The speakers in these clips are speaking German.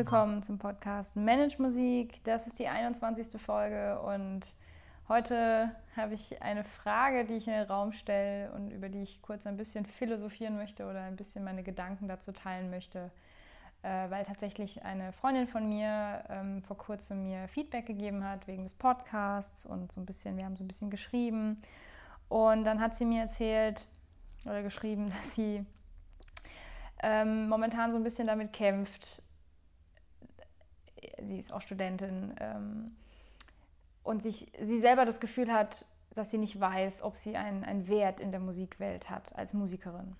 Willkommen zum Podcast Manage Musik. Das ist die 21. Folge und heute habe ich eine Frage, die ich in den Raum stelle und über die ich kurz ein bisschen philosophieren möchte oder ein bisschen meine Gedanken dazu teilen möchte, äh, weil tatsächlich eine Freundin von mir ähm, vor kurzem mir Feedback gegeben hat wegen des Podcasts und so ein bisschen, wir haben so ein bisschen geschrieben und dann hat sie mir erzählt oder geschrieben, dass sie ähm, momentan so ein bisschen damit kämpft, sie ist auch Studentin ähm, und sich, sie selber das Gefühl hat, dass sie nicht weiß, ob sie einen, einen Wert in der Musikwelt hat als Musikerin.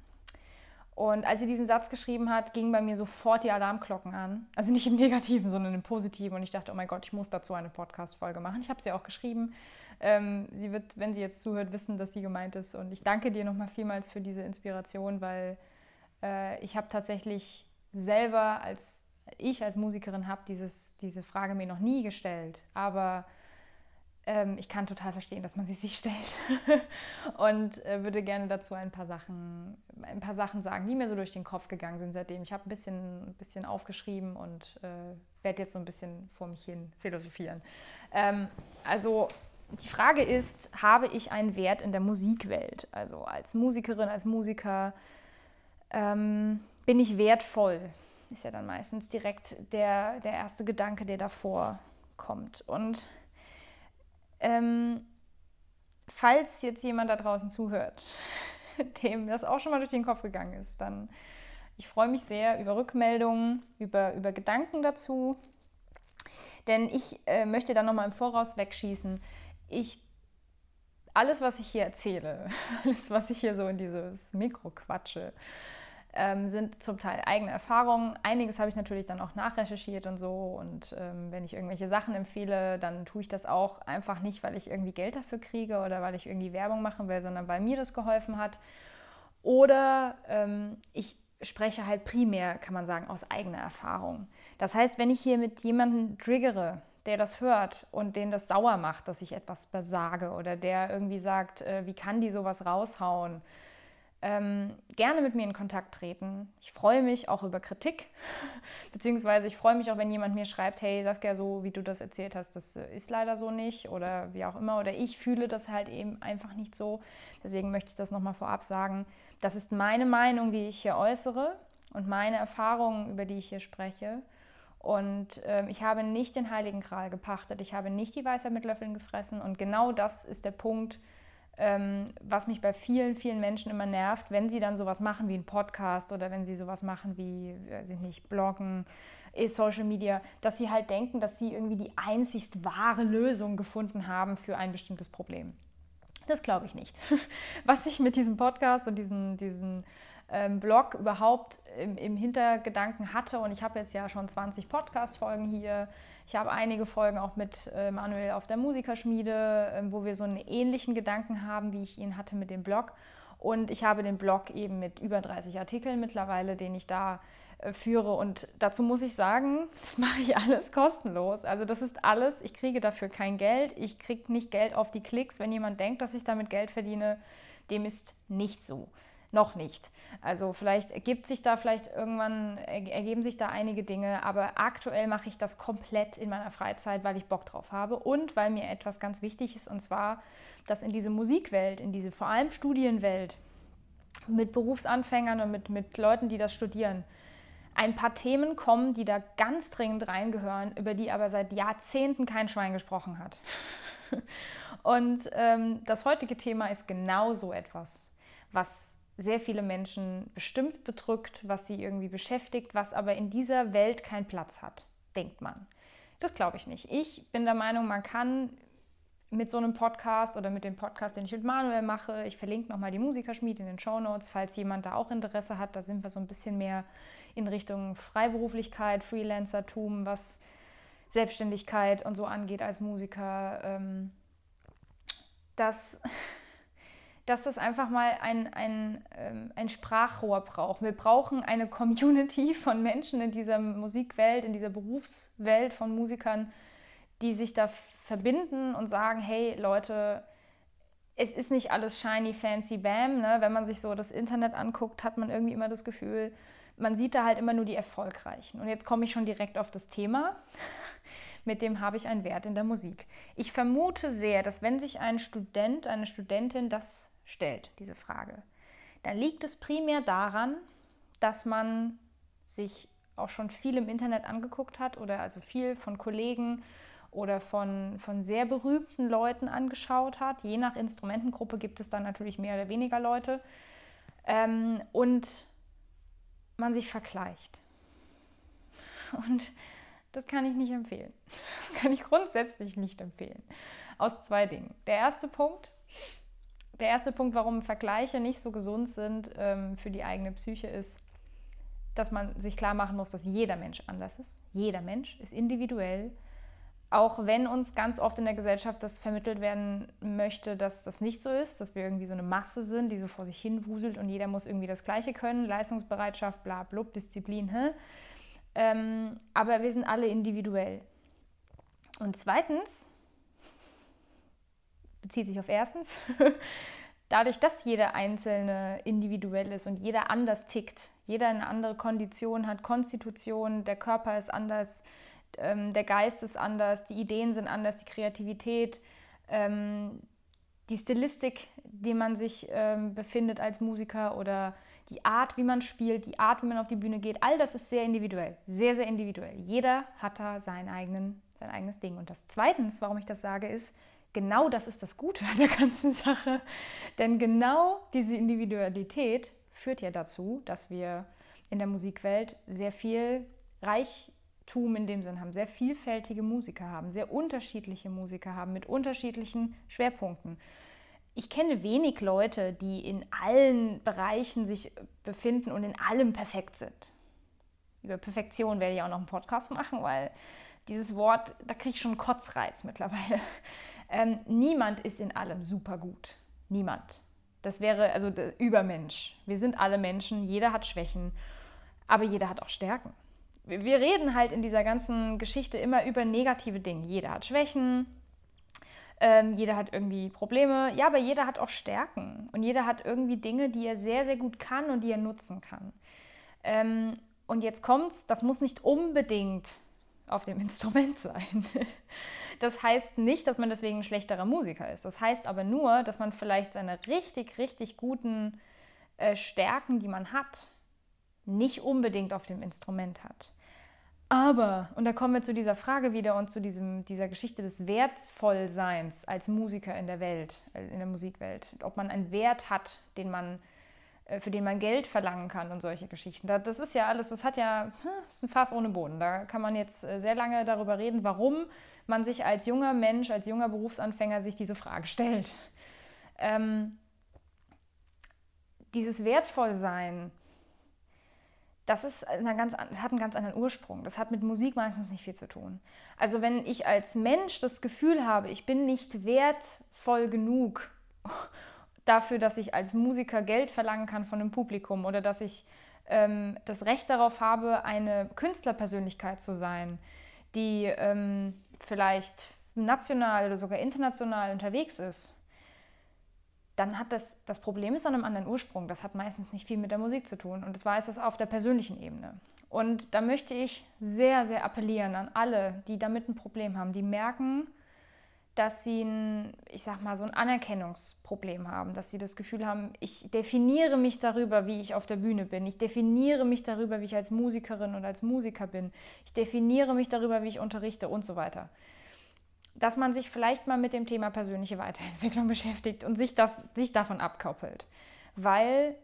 Und als sie diesen Satz geschrieben hat, gingen bei mir sofort die Alarmglocken an. Also nicht im Negativen, sondern im Positiven. Und ich dachte, oh mein Gott, ich muss dazu eine Podcast-Folge machen. Ich habe sie auch geschrieben. Ähm, sie wird, wenn sie jetzt zuhört, wissen, dass sie gemeint ist. Und ich danke dir nochmal vielmals für diese Inspiration, weil äh, ich habe tatsächlich selber als ich als Musikerin habe diese Frage mir noch nie gestellt, aber ähm, ich kann total verstehen, dass man sie sich stellt und äh, würde gerne dazu ein paar Sachen, ein paar Sachen sagen, die mir so durch den Kopf gegangen sind seitdem. Ich habe ein bisschen, ein bisschen aufgeschrieben und äh, werde jetzt so ein bisschen vor mich hin philosophieren. Ähm, also die Frage ist, habe ich einen Wert in der Musikwelt? Also als Musikerin, als Musiker ähm, bin ich wertvoll? Ist ja dann meistens direkt der, der erste Gedanke, der davor kommt. Und ähm, falls jetzt jemand da draußen zuhört, dem das auch schon mal durch den Kopf gegangen ist, dann ich freue mich sehr über Rückmeldungen, über, über Gedanken dazu. Denn ich äh, möchte dann nochmal im Voraus wegschießen. Ich, alles, was ich hier erzähle, alles, was ich hier so in dieses Mikro quatsche, ähm, sind zum Teil eigene Erfahrungen. Einiges habe ich natürlich dann auch nachrecherchiert und so. Und ähm, wenn ich irgendwelche Sachen empfehle, dann tue ich das auch einfach nicht, weil ich irgendwie Geld dafür kriege oder weil ich irgendwie Werbung machen will, sondern weil mir das geholfen hat. Oder ähm, ich spreche halt primär, kann man sagen, aus eigener Erfahrung. Das heißt, wenn ich hier mit jemandem triggere, der das hört und den das sauer macht, dass ich etwas besage oder der irgendwie sagt, äh, wie kann die sowas raushauen, ähm, gerne mit mir in Kontakt treten. Ich freue mich auch über Kritik, beziehungsweise ich freue mich auch, wenn jemand mir schreibt, hey, Saskia, so wie du das erzählt hast, das äh, ist leider so nicht oder wie auch immer, oder ich fühle das halt eben einfach nicht so. Deswegen möchte ich das nochmal vorab sagen. Das ist meine Meinung, die ich hier äußere und meine Erfahrungen, über die ich hier spreche. Und ähm, ich habe nicht den Heiligen Gral gepachtet, ich habe nicht die Weisheit mit Löffeln gefressen und genau das ist der Punkt, ähm, was mich bei vielen, vielen Menschen immer nervt, wenn sie dann sowas machen wie ein Podcast oder wenn sie sowas machen wie, weiß ich nicht, Bloggen, eh, Social Media, dass sie halt denken, dass sie irgendwie die einzigst wahre Lösung gefunden haben für ein bestimmtes Problem. Das glaube ich nicht. Was ich mit diesem Podcast und diesen, diesen ähm, Blog überhaupt im, im Hintergedanken hatte, und ich habe jetzt ja schon 20 Podcast-Folgen hier, ich habe einige Folgen auch mit äh, Manuel auf der Musikerschmiede, äh, wo wir so einen ähnlichen Gedanken haben, wie ich ihn hatte mit dem Blog. Und ich habe den Blog eben mit über 30 Artikeln mittlerweile, den ich da äh, führe. Und dazu muss ich sagen, das mache ich alles kostenlos. Also das ist alles, ich kriege dafür kein Geld. Ich kriege nicht Geld auf die Klicks. Wenn jemand denkt, dass ich damit Geld verdiene, dem ist nicht so noch nicht. Also vielleicht ergibt sich da vielleicht irgendwann, ergeben sich da einige Dinge, aber aktuell mache ich das komplett in meiner Freizeit, weil ich Bock drauf habe und weil mir etwas ganz wichtig ist, und zwar, dass in diese Musikwelt, in diese vor allem Studienwelt, mit Berufsanfängern und mit, mit Leuten, die das studieren, ein paar Themen kommen, die da ganz dringend reingehören, über die aber seit Jahrzehnten kein Schwein gesprochen hat. Und ähm, das heutige Thema ist genau so etwas, was sehr viele Menschen bestimmt bedrückt, was sie irgendwie beschäftigt, was aber in dieser Welt keinen Platz hat, denkt man. Das glaube ich nicht. Ich bin der Meinung, man kann mit so einem Podcast oder mit dem Podcast, den ich mit Manuel mache, ich verlinke nochmal die Musikerschmiede in den Show Notes, falls jemand da auch Interesse hat. Da sind wir so ein bisschen mehr in Richtung Freiberuflichkeit, Freelancertum, was Selbstständigkeit und so angeht als Musiker. Ähm, das dass das einfach mal ein, ein, ähm, ein Sprachrohr braucht. Wir brauchen eine Community von Menschen in dieser Musikwelt, in dieser Berufswelt von Musikern, die sich da verbinden und sagen, hey Leute, es ist nicht alles shiny, fancy, bam. Ne? Wenn man sich so das Internet anguckt, hat man irgendwie immer das Gefühl, man sieht da halt immer nur die Erfolgreichen. Und jetzt komme ich schon direkt auf das Thema, mit dem habe ich einen Wert in der Musik. Ich vermute sehr, dass wenn sich ein Student, eine Studentin das stellt, diese Frage, dann liegt es primär daran, dass man sich auch schon viel im Internet angeguckt hat oder also viel von Kollegen oder von, von sehr berühmten Leuten angeschaut hat. Je nach Instrumentengruppe gibt es dann natürlich mehr oder weniger Leute. Ähm, und man sich vergleicht. Und das kann ich nicht empfehlen. Das kann ich grundsätzlich nicht empfehlen. Aus zwei Dingen. Der erste Punkt, der erste Punkt, warum Vergleiche nicht so gesund sind ähm, für die eigene Psyche, ist, dass man sich klar machen muss, dass jeder Mensch anders ist. Jeder Mensch ist individuell. Auch wenn uns ganz oft in der Gesellschaft das vermittelt werden möchte, dass das nicht so ist, dass wir irgendwie so eine Masse sind, die so vor sich hin wuselt und jeder muss irgendwie das Gleiche können, Leistungsbereitschaft, bla, blub, Disziplin, hä? Ähm, aber wir sind alle individuell. Und zweitens, bezieht sich auf erstens, dadurch, dass jeder Einzelne individuell ist und jeder anders tickt, jeder eine andere Kondition hat, Konstitution, der Körper ist anders, ähm, der Geist ist anders, die Ideen sind anders, die Kreativität, ähm, die Stilistik, die man sich ähm, befindet als Musiker oder die Art, wie man spielt, die Art, wie man auf die Bühne geht, all das ist sehr individuell, sehr, sehr individuell. Jeder hat da seinen eigenen, sein eigenes Ding. Und das Zweitens, warum ich das sage, ist, genau das ist das Gute an der ganzen Sache. Denn genau diese Individualität führt ja dazu, dass wir in der Musikwelt sehr viel Reichtum in dem Sinn haben, sehr vielfältige Musiker haben, sehr unterschiedliche Musiker haben mit unterschiedlichen Schwerpunkten ich kenne wenig Leute, die in allen Bereichen sich befinden und in allem perfekt sind. Über Perfektion werde ich auch noch einen Podcast machen, weil dieses Wort, da kriege ich schon einen Kotzreiz mittlerweile. Ähm, niemand ist in allem super gut. Niemand. Das wäre also der Übermensch. Wir sind alle Menschen, jeder hat Schwächen, aber jeder hat auch Stärken. Wir reden halt in dieser ganzen Geschichte immer über negative Dinge. Jeder hat Schwächen, ähm, jeder hat irgendwie Probleme, ja, aber jeder hat auch Stärken und jeder hat irgendwie Dinge, die er sehr, sehr gut kann und die er nutzen kann. Ähm, und jetzt kommt's, das muss nicht unbedingt auf dem Instrument sein. Das heißt nicht, dass man deswegen ein schlechterer Musiker ist. Das heißt aber nur, dass man vielleicht seine richtig, richtig guten äh, Stärken, die man hat, nicht unbedingt auf dem Instrument hat. Aber, und da kommen wir zu dieser Frage wieder und zu diesem, dieser Geschichte des Wertvollseins als Musiker in der Welt, äh, in der Musikwelt. Ob man einen Wert hat, den man, für den man Geld verlangen kann und solche Geschichten. Das ist ja alles, das hat ja, hm, das ist ein Fass ohne Boden. Da kann man jetzt äh, sehr lange darüber reden, warum man sich als junger Mensch, als junger Berufsanfänger sich diese Frage stellt. Ähm, dieses Wertvollsein, das ist eine ganz, hat einen ganz anderen Ursprung. Das hat mit Musik meistens nicht viel zu tun. Also wenn ich als Mensch das Gefühl habe, ich bin nicht wertvoll genug dafür, dass ich als Musiker Geld verlangen kann von dem Publikum oder dass ich ähm, das Recht darauf habe, eine Künstlerpersönlichkeit zu sein, die ähm, vielleicht national oder sogar international unterwegs ist, dann hat das, das Problem ist an einem anderen Ursprung. Das hat meistens nicht viel mit der Musik zu tun. Und zwar ist es auf der persönlichen Ebene. Und da möchte ich sehr, sehr appellieren an alle, die damit ein Problem haben, die merken, dass sie ein, ich sag mal, so ein Anerkennungsproblem haben, dass sie das Gefühl haben, ich definiere mich darüber, wie ich auf der Bühne bin. Ich definiere mich darüber, wie ich als Musikerin und als Musiker bin. Ich definiere mich darüber, wie ich unterrichte und so weiter dass man sich vielleicht mal mit dem Thema persönliche Weiterentwicklung beschäftigt und sich, das, sich davon abkoppelt. Weil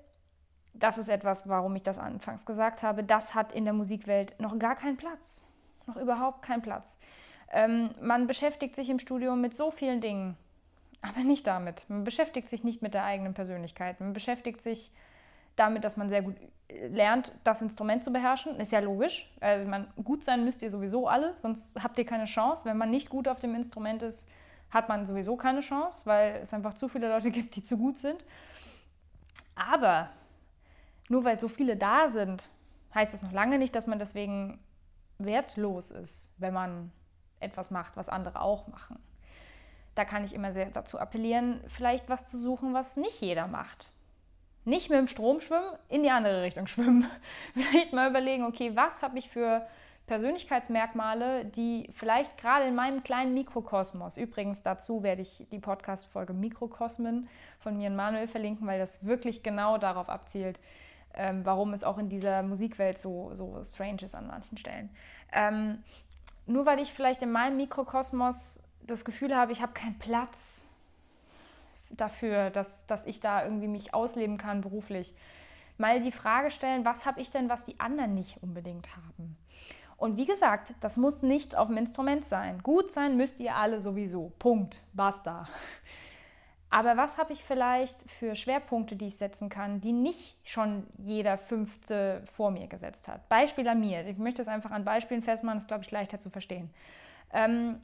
das ist etwas, warum ich das anfangs gesagt habe, das hat in der Musikwelt noch gar keinen Platz. Noch überhaupt keinen Platz. Ähm, man beschäftigt sich im Studium mit so vielen Dingen, aber nicht damit. Man beschäftigt sich nicht mit der eigenen Persönlichkeit. Man beschäftigt sich damit, dass man sehr gut lernt, das Instrument zu beherrschen. Ist ja logisch. Also man, gut sein müsst ihr sowieso alle, sonst habt ihr keine Chance. Wenn man nicht gut auf dem Instrument ist, hat man sowieso keine Chance, weil es einfach zu viele Leute gibt, die zu gut sind. Aber nur weil so viele da sind, heißt das noch lange nicht, dass man deswegen wertlos ist, wenn man etwas macht, was andere auch machen. Da kann ich immer sehr dazu appellieren, vielleicht was zu suchen, was nicht jeder macht Nicht mit dem Strom schwimmen, in die andere Richtung schwimmen. Vielleicht mal überlegen, okay, was habe ich für Persönlichkeitsmerkmale, die vielleicht gerade in meinem kleinen Mikrokosmos, übrigens dazu werde ich die Podcast-Folge Mikrokosmen von mir und Manuel verlinken, weil das wirklich genau darauf abzielt, ähm, warum es auch in dieser Musikwelt so, so strange ist an manchen Stellen. Ähm, nur weil ich vielleicht in meinem Mikrokosmos das Gefühl habe, ich habe keinen Platz dafür, dass, dass ich da irgendwie mich ausleben kann beruflich. Mal die Frage stellen, was habe ich denn, was die anderen nicht unbedingt haben? Und wie gesagt, das muss nichts auf dem Instrument sein. Gut sein müsst ihr alle sowieso. Punkt. Basta. Aber was habe ich vielleicht für Schwerpunkte, die ich setzen kann, die nicht schon jeder Fünfte vor mir gesetzt hat? Beispiel an mir. Ich möchte es einfach an Beispielen festmachen, das ist, glaube ich, leichter zu verstehen. Ähm,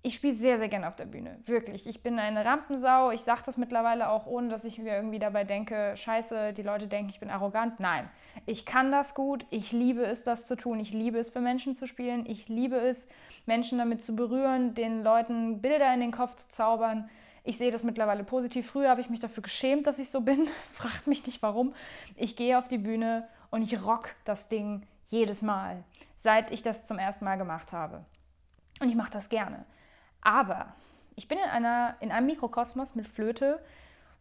ich spiele sehr, sehr gerne auf der Bühne. Wirklich. Ich bin eine Rampensau. Ich sage das mittlerweile auch, ohne dass ich mir irgendwie dabei denke, scheiße, die Leute denken, ich bin arrogant. Nein, ich kann das gut. Ich liebe es, das zu tun. Ich liebe es, für Menschen zu spielen. Ich liebe es, Menschen damit zu berühren, den Leuten Bilder in den Kopf zu zaubern. Ich sehe das mittlerweile positiv. Früher habe ich mich dafür geschämt, dass ich so bin. Fragt mich nicht warum. Ich gehe auf die Bühne und ich rock das Ding jedes Mal, seit ich das zum ersten Mal gemacht habe. Und ich mache das gerne. Aber ich bin in, einer, in einem Mikrokosmos mit Flöte,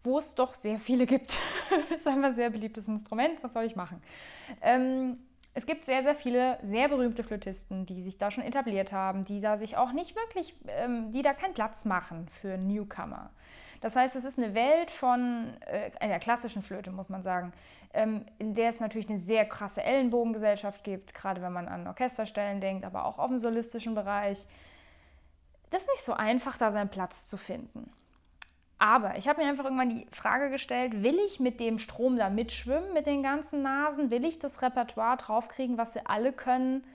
wo es doch sehr viele gibt. das ist einfach ein sehr beliebtes Instrument. Was soll ich machen? Ähm, es gibt sehr, sehr viele sehr berühmte Flötisten, die sich da schon etabliert haben, die da sich auch nicht wirklich, ähm, die da keinen Platz machen für Newcomer. Das heißt, es ist eine Welt von äh, einer klassischen Flöte, muss man sagen, ähm, in der es natürlich eine sehr krasse Ellenbogengesellschaft gibt, gerade wenn man an Orchesterstellen denkt, aber auch auf dem solistischen Bereich das ist nicht so einfach, da seinen Platz zu finden. Aber ich habe mir einfach irgendwann die Frage gestellt, will ich mit dem Strom da mitschwimmen, mit den ganzen Nasen? Will ich das Repertoire draufkriegen, was sie alle können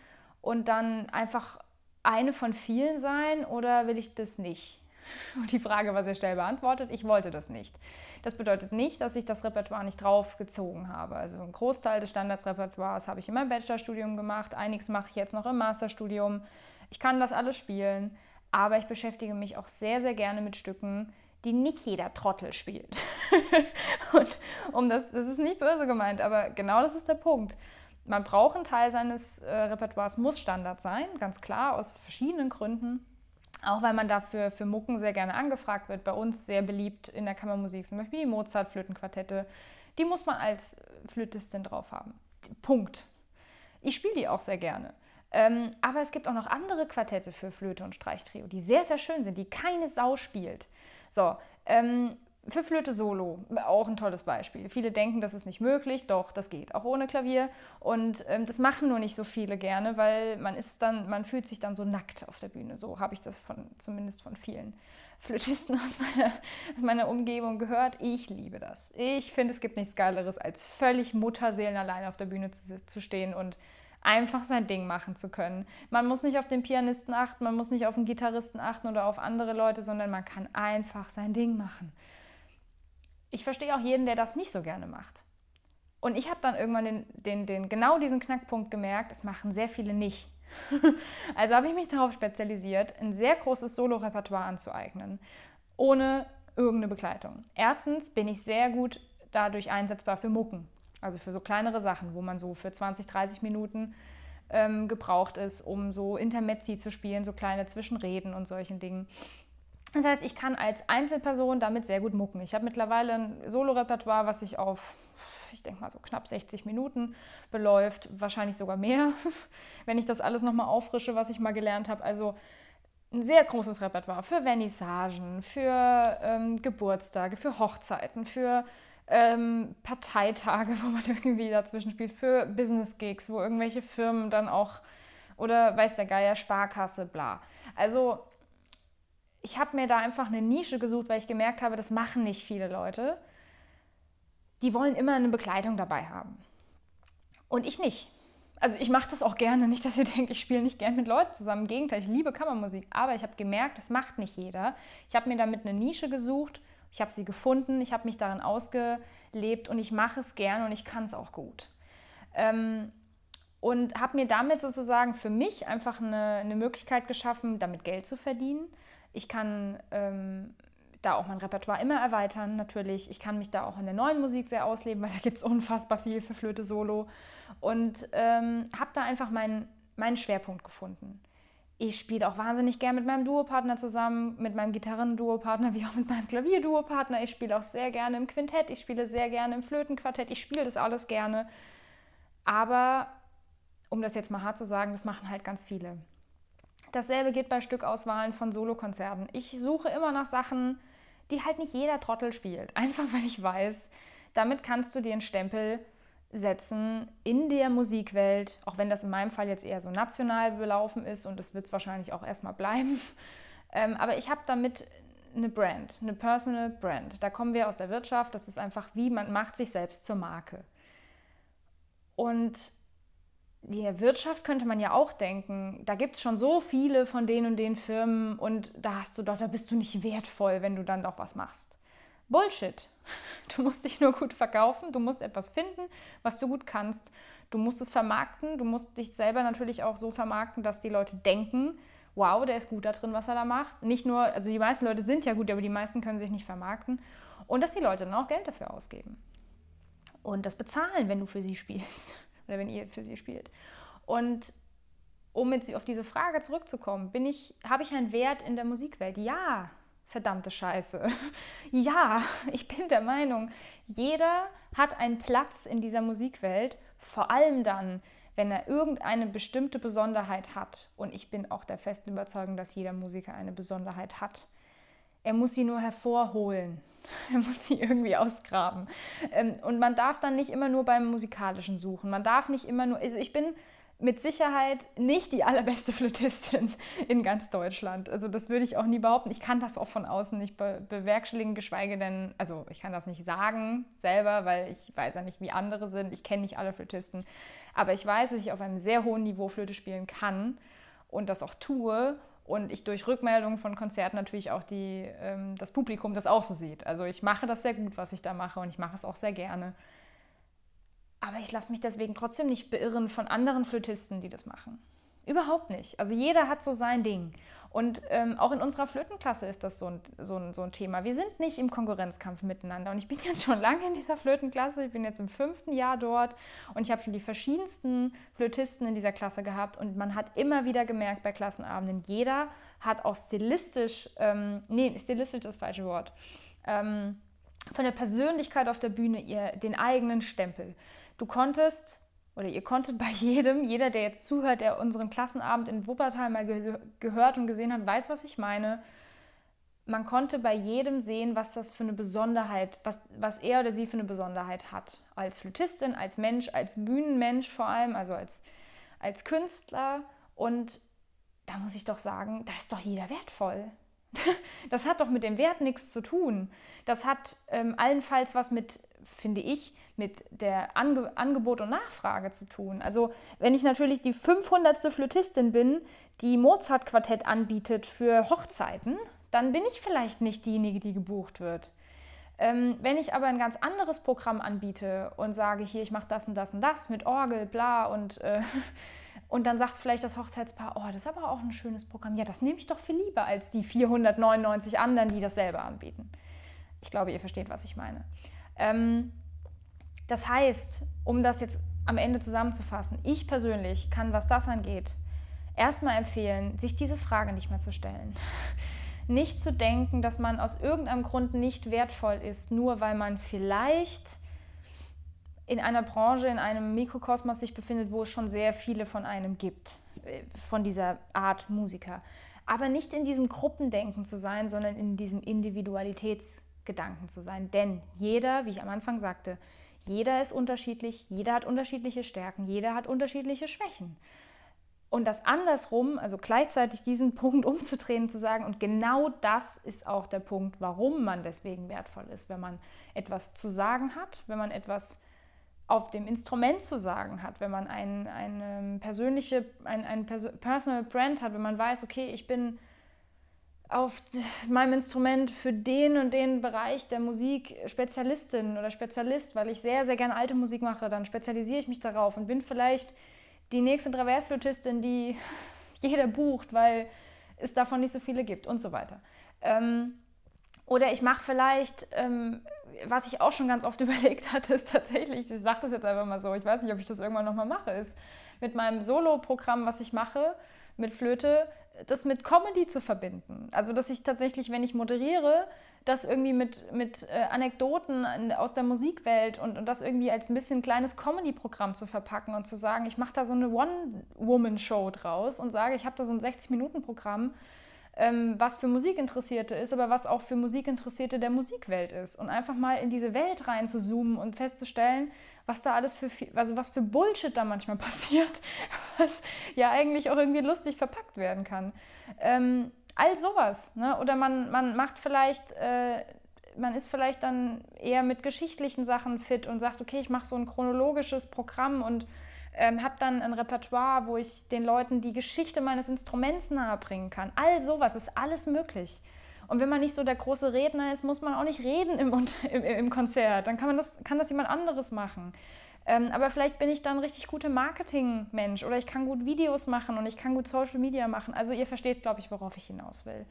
und dann einfach eine von vielen sein oder will ich das nicht? Und die Frage war sehr schnell beantwortet, ich wollte das nicht. Das bedeutet nicht, dass ich das Repertoire nicht draufgezogen habe. Also ein Großteil des Standardsrepertoires habe ich in meinem Bachelorstudium gemacht, einiges mache ich jetzt noch im Masterstudium. Ich kann das alles spielen, aber ich beschäftige mich auch sehr, sehr gerne mit Stücken, die nicht jeder Trottel spielt. und um das, das ist nicht böse gemeint, aber genau das ist der Punkt. Man braucht einen Teil seines äh, Repertoires, muss Standard sein, ganz klar, aus verschiedenen Gründen. Auch weil man dafür für Mucken sehr gerne angefragt wird. Bei uns sehr beliebt in der Kammermusik zum Beispiel die Mozart-Flötenquartette. Die muss man als Flötistin drauf haben. Punkt. Ich spiele die auch sehr gerne. Ähm, aber es gibt auch noch andere Quartette für Flöte und Streichtrio, die sehr, sehr schön sind, die keine Sau spielt. So, ähm, für Flöte Solo, auch ein tolles Beispiel. Viele denken, das ist nicht möglich, doch, das geht, auch ohne Klavier. Und ähm, das machen nur nicht so viele gerne, weil man ist dann, man fühlt sich dann so nackt auf der Bühne. So habe ich das von, zumindest von vielen Flötisten aus meiner, meiner Umgebung gehört. Ich liebe das. Ich finde, es gibt nichts Geileres, als völlig Mutterseelen allein auf der Bühne zu, zu stehen und einfach sein Ding machen zu können. Man muss nicht auf den Pianisten achten, man muss nicht auf den Gitarristen achten oder auf andere Leute, sondern man kann einfach sein Ding machen. Ich verstehe auch jeden, der das nicht so gerne macht. Und ich habe dann irgendwann den, den, den, genau diesen Knackpunkt gemerkt, es machen sehr viele nicht. also habe ich mich darauf spezialisiert, ein sehr großes Solo-Repertoire anzueignen, ohne irgendeine Begleitung. Erstens bin ich sehr gut dadurch einsetzbar für Mucken. Also für so kleinere Sachen, wo man so für 20, 30 Minuten ähm, gebraucht ist, um so Intermezzi zu spielen, so kleine Zwischenreden und solchen Dingen. Das heißt, ich kann als Einzelperson damit sehr gut mucken. Ich habe mittlerweile ein Solo-Repertoire, was sich auf, ich denke mal, so knapp 60 Minuten beläuft, wahrscheinlich sogar mehr, wenn ich das alles nochmal auffrische, was ich mal gelernt habe. Also ein sehr großes Repertoire für Vernissagen, für ähm, Geburtstage, für Hochzeiten, für ähm, Parteitage, wo man irgendwie dazwischen spielt, für Business-Gigs, wo irgendwelche Firmen dann auch, oder weiß der Geier, Sparkasse, bla. Also ich habe mir da einfach eine Nische gesucht, weil ich gemerkt habe, das machen nicht viele Leute. Die wollen immer eine Begleitung dabei haben. Und ich nicht. Also ich mache das auch gerne, nicht, dass ihr denkt, ich spiele nicht gern mit Leuten zusammen. Im Gegenteil, ich liebe Kammermusik. Aber ich habe gemerkt, das macht nicht jeder. Ich habe mir damit eine Nische gesucht ich habe sie gefunden, ich habe mich darin ausgelebt und ich mache es gern und ich kann es auch gut. Ähm, und habe mir damit sozusagen für mich einfach eine, eine, Möglichkeit geschaffen, damit Geld zu verdienen. Ich kann ähm, da auch mein Repertoire immer erweitern, natürlich. Ich kann mich da auch in der neuen Musik sehr ausleben, weil da gibt es unfassbar viel für Flöte Solo. Und ähm, habe da einfach meinen, meinen Schwerpunkt gefunden. Ich spiele auch wahnsinnig gern mit meinem Duopartner zusammen, mit meinem Gitarren-Duopartner wie auch mit meinem Klavier-Duopartner. Ich spiele auch sehr gerne im Quintett, ich spiele sehr gerne im Flötenquartett, ich spiele das alles gerne. Aber, um das jetzt mal hart zu sagen, das machen halt ganz viele. Dasselbe geht bei Stückauswahlen von Solokonzerten. Ich suche immer nach Sachen, die halt nicht jeder Trottel spielt. Einfach weil ich weiß, damit kannst du dir einen Stempel setzen in der Musikwelt, auch wenn das in meinem Fall jetzt eher so national belaufen ist und das wird es wahrscheinlich auch erstmal bleiben. Ähm, aber ich habe damit eine Brand, eine Personal Brand. Da kommen wir aus der Wirtschaft, das ist einfach wie man macht sich selbst zur Marke. Und die Wirtschaft könnte man ja auch denken, da gibt es schon so viele von den und den Firmen und da hast du doch, da bist du nicht wertvoll, wenn du dann doch was machst. Bullshit. Du musst dich nur gut verkaufen, du musst etwas finden, was du gut kannst. Du musst es vermarkten, du musst dich selber natürlich auch so vermarkten, dass die Leute denken, wow, der ist gut da drin, was er da macht. Nicht nur, also die meisten Leute sind ja gut, aber die meisten können sich nicht vermarkten. Und dass die Leute dann auch Geld dafür ausgeben. Und das bezahlen, wenn du für sie spielst oder wenn ihr für sie spielt. Und um jetzt auf diese Frage zurückzukommen, bin ich, habe ich einen Wert in der Musikwelt? Ja, verdammte Scheiße. ja, ich bin der Meinung, jeder hat einen Platz in dieser Musikwelt, vor allem dann, wenn er irgendeine bestimmte Besonderheit hat. Und ich bin auch der festen Überzeugung, dass jeder Musiker eine Besonderheit hat. Er muss sie nur hervorholen. Er muss sie irgendwie ausgraben. Ähm, und man darf dann nicht immer nur beim Musikalischen suchen. Man darf nicht immer nur. Also ich bin mit Sicherheit nicht die allerbeste Flötistin in ganz Deutschland. Also das würde ich auch nie behaupten. Ich kann das auch von außen nicht be bewerkstelligen, geschweige denn, also ich kann das nicht sagen selber, weil ich weiß ja nicht, wie andere sind. Ich kenne nicht alle Flötisten. Aber ich weiß, dass ich auf einem sehr hohen Niveau Flöte spielen kann und das auch tue und ich durch Rückmeldungen von Konzerten natürlich auch die, ähm, das Publikum das auch so sieht. Also ich mache das sehr gut, was ich da mache und ich mache es auch sehr gerne. Aber ich lasse mich deswegen trotzdem nicht beirren von anderen Flötisten, die das machen. Überhaupt nicht. Also jeder hat so sein Ding. Und ähm, auch in unserer Flötenklasse ist das so ein, so, ein, so ein Thema. Wir sind nicht im Konkurrenzkampf miteinander. Und ich bin jetzt schon lange in dieser Flötenklasse. Ich bin jetzt im fünften Jahr dort. Und ich habe schon die verschiedensten Flötisten in dieser Klasse gehabt. Und man hat immer wieder gemerkt bei Klassenabenden, jeder hat auch stilistisch, ähm, nee, stilistisch ist das falsche Wort, ähm, von der Persönlichkeit auf der Bühne ihr, den eigenen Stempel. Du konntest oder ihr konntet bei jedem, jeder, der jetzt zuhört, der unseren Klassenabend in Wuppertal mal ge gehört und gesehen hat, weiß, was ich meine. Man konnte bei jedem sehen, was das für eine Besonderheit, was, was er oder sie für eine Besonderheit hat. Als Flötistin, als Mensch, als Bühnenmensch vor allem, also als, als Künstler. Und da muss ich doch sagen, da ist doch jeder wertvoll. Das hat doch mit dem Wert nichts zu tun. Das hat ähm, allenfalls was mit, finde ich, mit der Ange Angebot und Nachfrage zu tun. Also wenn ich natürlich die 500. Flötistin bin, die Mozart-Quartett anbietet für Hochzeiten, dann bin ich vielleicht nicht diejenige, die gebucht wird. Ähm, wenn ich aber ein ganz anderes Programm anbiete und sage, hier, ich mache das und das und das mit Orgel, bla und, äh, und dann sagt vielleicht das Hochzeitspaar, oh, das ist aber auch ein schönes Programm. Ja, das nehme ich doch viel lieber als die 499 anderen, die das selber anbieten. Ich glaube, ihr versteht, was ich meine. Ähm, das heißt, um das jetzt am Ende zusammenzufassen, ich persönlich kann, was das angeht, erstmal empfehlen, sich diese Frage nicht mehr zu stellen. Nicht zu denken, dass man aus irgendeinem Grund nicht wertvoll ist, nur weil man vielleicht in einer Branche, in einem Mikrokosmos sich befindet, wo es schon sehr viele von einem gibt, äh, von dieser Art Musiker. Aber nicht in diesem Gruppendenken zu sein, sondern in diesem Individualitätsgedanken zu sein. Denn jeder, wie ich am Anfang sagte, jeder ist unterschiedlich, jeder hat unterschiedliche Stärken, jeder hat unterschiedliche Schwächen. Und das andersrum, also gleichzeitig diesen Punkt umzudrehen, zu sagen, und genau das ist auch der Punkt, warum man deswegen wertvoll ist, wenn man etwas zu sagen hat, wenn man etwas auf dem Instrument zu sagen hat, wenn man ein, eine persönliche, ein, ein Personal Brand hat, wenn man weiß, okay, ich bin auf meinem Instrument für den und den Bereich der Musik Spezialistin oder Spezialist, weil ich sehr, sehr gerne alte Musik mache, dann spezialisiere ich mich darauf und bin vielleicht die nächste Traversflötistin, die jeder bucht, weil es davon nicht so viele gibt und so weiter. Ähm, Oder ich mache vielleicht, ähm, was ich auch schon ganz oft überlegt hatte, ist tatsächlich, ich sage das jetzt einfach mal so, ich weiß nicht, ob ich das irgendwann nochmal mache, ist mit meinem Solo-Programm, was ich mache, mit Flöte, das mit Comedy zu verbinden. Also, dass ich tatsächlich, wenn ich moderiere, das irgendwie mit, mit äh, Anekdoten aus der Musikwelt und, und das irgendwie als ein bisschen kleines Comedy-Programm zu verpacken und zu sagen, ich mache da so eine One-Woman-Show draus und sage, ich habe da so ein 60-Minuten-Programm, ähm, was für Musikinteressierte ist, aber was auch für Musikinteressierte der Musikwelt ist. Und einfach mal in diese Welt rein zu zoomen und festzustellen, was da alles für, also was für Bullshit da manchmal passiert, was ja eigentlich auch irgendwie lustig verpackt werden kann. Ähm, all sowas. Ne? Oder man, man macht vielleicht, äh, man ist vielleicht dann eher mit geschichtlichen Sachen fit und sagt, okay, ich mache so ein chronologisches Programm und ähm, habe dann ein Repertoire, wo ich den Leuten die Geschichte meines Instruments nahebringen kann. All sowas ist alles möglich. Und wenn man nicht so der große Redner ist, muss man auch nicht reden im, im, im Konzert. Dann kann, man das, kann das jemand anderes machen. Ähm, aber vielleicht bin ich dann richtig guter Marketing-Mensch oder ich kann gut Videos machen und ich kann gut Social Media machen. Also ihr versteht, glaube ich, worauf ich hinaus will.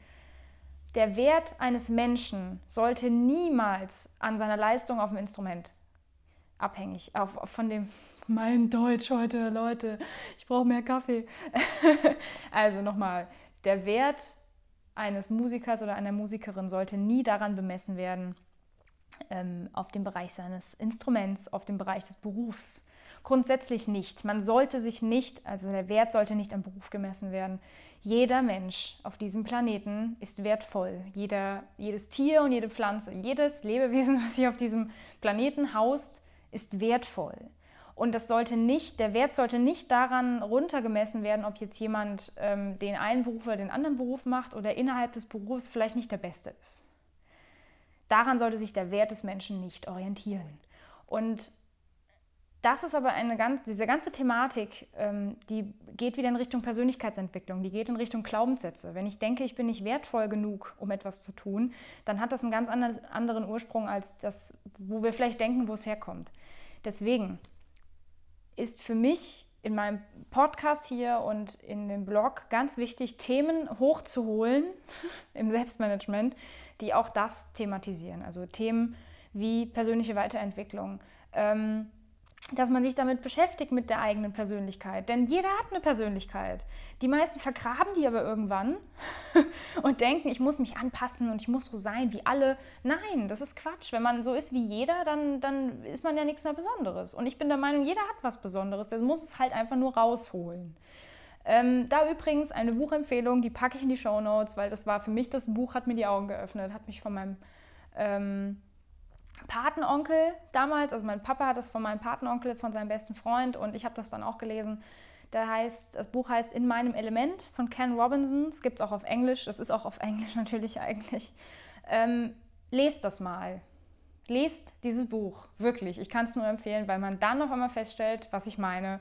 Der Wert eines Menschen sollte niemals an seiner Leistung auf dem Instrument abhängig, auf, auf von dem, mein Deutsch heute, Leute, ich brauche mehr Kaffee. also nochmal, der Wert eines Musikers oder einer Musikerin sollte nie daran bemessen werden, ähm, auf dem Bereich seines Instruments, auf dem Bereich des Berufs. Grundsätzlich nicht. Man sollte sich nicht, also der Wert sollte nicht am Beruf gemessen werden. Jeder Mensch auf diesem Planeten ist wertvoll. Jeder, jedes Tier und jede Pflanze, jedes Lebewesen, was hier auf diesem Planeten haust, ist wertvoll. Und das sollte nicht, der Wert sollte nicht daran runtergemessen werden, ob jetzt jemand ähm, den einen Beruf oder den anderen Beruf macht oder innerhalb des Berufs vielleicht nicht der Beste ist. Daran sollte sich der Wert des Menschen nicht orientieren. Und das ist aber eine ganz, diese ganze Thematik, ähm, die geht wieder in Richtung Persönlichkeitsentwicklung, die geht in Richtung Glaubenssätze. Wenn ich denke, ich bin nicht wertvoll genug, um etwas zu tun, dann hat das einen ganz anderen Ursprung als das, wo wir vielleicht denken, wo es herkommt. Deswegen, ist für mich in meinem Podcast hier und in dem Blog ganz wichtig, Themen hochzuholen im Selbstmanagement, die auch das thematisieren. Also Themen wie persönliche Weiterentwicklung, ähm, dass man sich damit beschäftigt mit der eigenen Persönlichkeit. Denn jeder hat eine Persönlichkeit. Die meisten vergraben die aber irgendwann und denken, ich muss mich anpassen und ich muss so sein wie alle. Nein, das ist Quatsch. Wenn man so ist wie jeder, dann, dann ist man ja nichts mehr Besonderes. Und ich bin der Meinung, jeder hat was Besonderes. Der muss es halt einfach nur rausholen. Ähm, da übrigens eine Buchempfehlung, die packe ich in die Show Notes, weil das war für mich, das Buch hat mir die Augen geöffnet, hat mich von meinem ähm, Patenonkel damals, also mein Papa hat das von meinem Patenonkel, von seinem besten Freund und ich habe das dann auch gelesen. Da heißt, das Buch heißt In meinem Element von Ken Robinson. Das gibt es auch auf Englisch, das ist auch auf Englisch natürlich eigentlich. Ähm, lest das mal. Lest dieses Buch, wirklich. Ich kann es nur empfehlen, weil man dann noch einmal feststellt, was ich meine.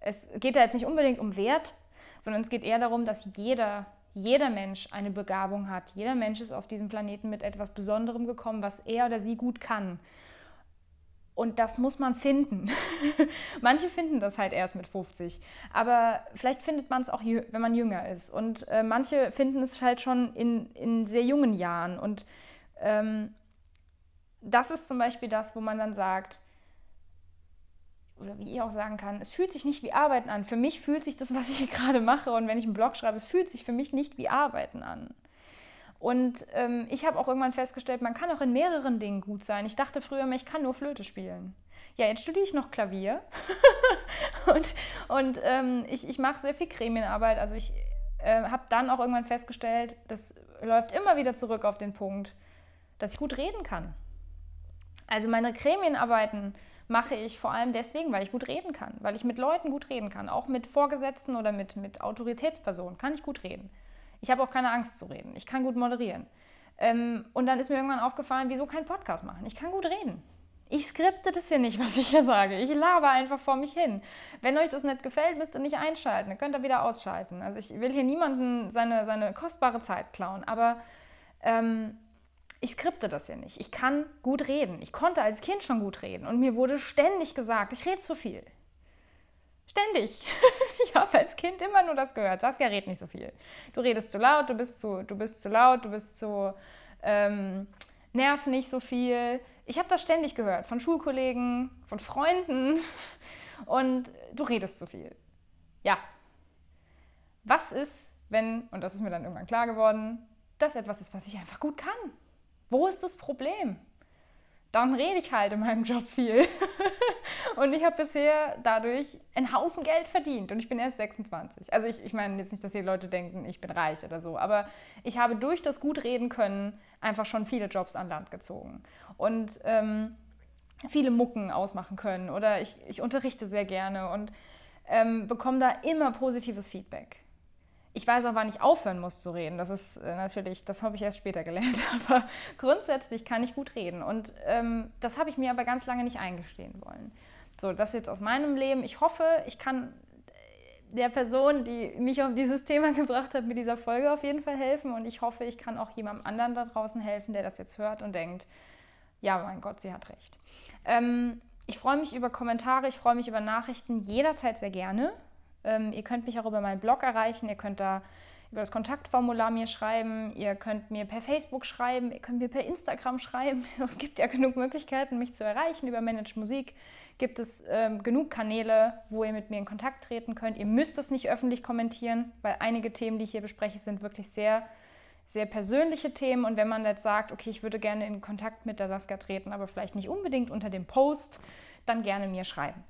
Es geht da jetzt nicht unbedingt um Wert, sondern es geht eher darum, dass jeder jeder Mensch eine Begabung hat. Jeder Mensch ist auf diesem Planeten mit etwas Besonderem gekommen, was er oder sie gut kann. Und das muss man finden. Manche finden das halt erst mit 50. Aber vielleicht findet man es auch, wenn man jünger ist. Und äh, manche finden es halt schon in, in sehr jungen Jahren. Und ähm, das ist zum Beispiel das, wo man dann sagt, oder wie ich auch sagen kann, es fühlt sich nicht wie Arbeiten an. Für mich fühlt sich das, was ich hier gerade mache und wenn ich einen Blog schreibe, es fühlt sich für mich nicht wie Arbeiten an. Und ähm, ich habe auch irgendwann festgestellt, man kann auch in mehreren Dingen gut sein. Ich dachte früher immer, ich kann nur Flöte spielen. Ja, jetzt studiere ich noch Klavier und, und ähm, ich, ich mache sehr viel Gremienarbeit. Also ich äh, habe dann auch irgendwann festgestellt, das läuft immer wieder zurück auf den Punkt, dass ich gut reden kann. Also meine Gremienarbeiten mache ich vor allem deswegen, weil ich gut reden kann, weil ich mit Leuten gut reden kann, auch mit Vorgesetzten oder mit, mit Autoritätspersonen kann ich gut reden. Ich habe auch keine Angst zu reden. Ich kann gut moderieren. Ähm, und dann ist mir irgendwann aufgefallen, wieso keinen Podcast machen? Ich kann gut reden. Ich skripte das hier nicht, was ich hier sage. Ich laber einfach vor mich hin. Wenn euch das nicht gefällt, müsst ihr nicht einschalten. Ihr könnt ihr wieder ausschalten. Also ich will hier niemanden seine, seine kostbare Zeit klauen. Aber ähm, ich skripte das ja nicht. Ich kann gut reden. Ich konnte als Kind schon gut reden und mir wurde ständig gesagt, ich rede zu viel. Ständig. ich habe als Kind immer nur das gehört. Saskia redet nicht so viel. Du redest zu laut, du bist zu, du bist zu laut, du bist zu, ähm, nerv nicht so viel. Ich habe das ständig gehört von Schulkollegen, von Freunden und du redest zu viel. Ja. Was ist, wenn, und das ist mir dann irgendwann klar geworden, das etwas ist, was ich einfach gut kann? Wo ist das Problem? Dann rede ich halt in meinem Job viel. und ich habe bisher dadurch einen Haufen Geld verdient und ich bin erst 26. Also ich, ich meine jetzt nicht, dass die Leute denken, ich bin reich oder so, aber ich habe durch das gut reden können einfach schon viele Jobs an Land gezogen. Und ähm, viele Mucken ausmachen können oder ich, ich unterrichte sehr gerne und ähm, bekomme da immer positives Feedback. Ich weiß auch, wann ich aufhören muss zu reden. Das ist äh, natürlich, das habe ich erst später gelernt. Aber grundsätzlich kann ich gut reden. Und ähm, das habe ich mir aber ganz lange nicht eingestehen wollen. So, das jetzt aus meinem Leben. Ich hoffe, ich kann der Person, die mich auf dieses Thema gebracht hat, mit dieser Folge auf jeden Fall helfen. Und ich hoffe, ich kann auch jemandem anderen da draußen helfen, der das jetzt hört und denkt, ja, mein Gott, sie hat recht. Ähm, ich freue mich über Kommentare, ich freue mich über Nachrichten jederzeit sehr gerne. Ähm, ihr könnt mich auch über meinen Blog erreichen, ihr könnt da über das Kontaktformular mir schreiben, ihr könnt mir per Facebook schreiben, ihr könnt mir per Instagram schreiben. Es gibt ja genug Möglichkeiten, mich zu erreichen. Über Manage Musik gibt es ähm, genug Kanäle, wo ihr mit mir in Kontakt treten könnt. Ihr müsst es nicht öffentlich kommentieren, weil einige Themen, die ich hier bespreche, sind wirklich sehr, sehr persönliche Themen. Und wenn man jetzt sagt, okay, ich würde gerne in Kontakt mit der Saskia treten, aber vielleicht nicht unbedingt unter dem Post, dann gerne mir schreiben.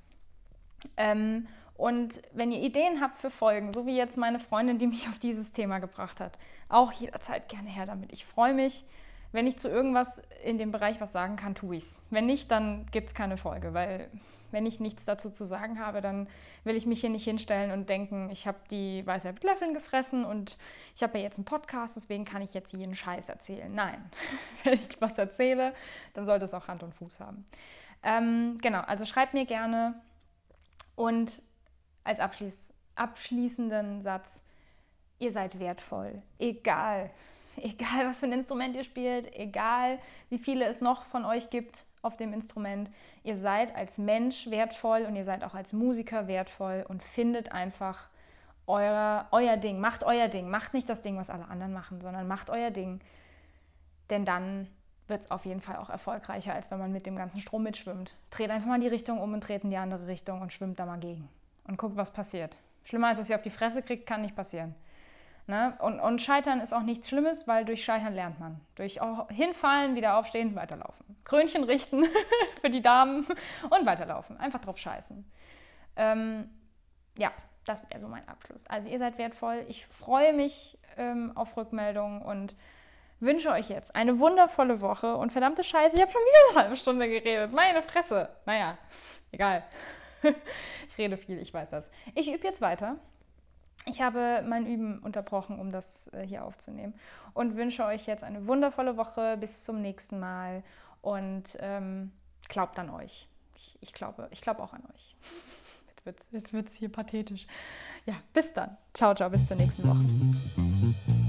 Ähm, und wenn ihr Ideen habt für Folgen, so wie jetzt meine Freundin, die mich auf dieses Thema gebracht hat, auch jederzeit gerne her damit. Ich freue mich, wenn ich zu irgendwas in dem Bereich was sagen kann, tue ich es. Wenn nicht, dann gibt es keine Folge, weil wenn ich nichts dazu zu sagen habe, dann will ich mich hier nicht hinstellen und denken, ich habe die Weisheit mit Löffeln gefressen und ich habe ja jetzt einen Podcast, deswegen kann ich jetzt jeden Scheiß erzählen. Nein, wenn ich was erzähle, dann sollte es auch Hand und Fuß haben. Ähm, genau, also schreibt mir gerne und als abschließ abschließenden Satz, ihr seid wertvoll, egal, egal was für ein Instrument ihr spielt, egal wie viele es noch von euch gibt auf dem Instrument, ihr seid als Mensch wertvoll und ihr seid auch als Musiker wertvoll und findet einfach euer, euer Ding, macht euer Ding, macht nicht das Ding, was alle anderen machen, sondern macht euer Ding, denn dann wird es auf jeden Fall auch erfolgreicher, als wenn man mit dem ganzen Strom mitschwimmt. Dreht einfach mal die Richtung um und dreht in die andere Richtung und schwimmt da mal gegen und guckt, was passiert. Schlimmer als dass ihr auf die Fresse kriegt, kann nicht passieren. Ne? Und, und, Scheitern ist auch nichts Schlimmes, weil durch Scheitern lernt man. Durch hinfallen, wieder aufstehen, weiterlaufen. Krönchen richten für die Damen und weiterlaufen. Einfach drauf scheißen. Ähm, ja, das wäre so mein Abschluss. Also ihr seid wertvoll. Ich freue mich ähm, auf Rückmeldungen und wünsche euch jetzt eine wundervolle Woche. Und verdammte Scheiße, ich habe schon wieder eine halbe Stunde geredet. Meine Fresse. Naja, egal. ich rede viel, ich weiß das. Ich übe jetzt weiter. Ich habe mein Üben unterbrochen, um das äh, hier aufzunehmen und wünsche euch jetzt eine wundervolle Woche. Bis zum nächsten Mal und ähm, glaubt an euch. Ich, ich, glaube, ich glaube auch an euch. Jetzt wird es jetzt wird's hier pathetisch. Ja, bis dann. Ciao, ciao, bis zur nächsten Woche.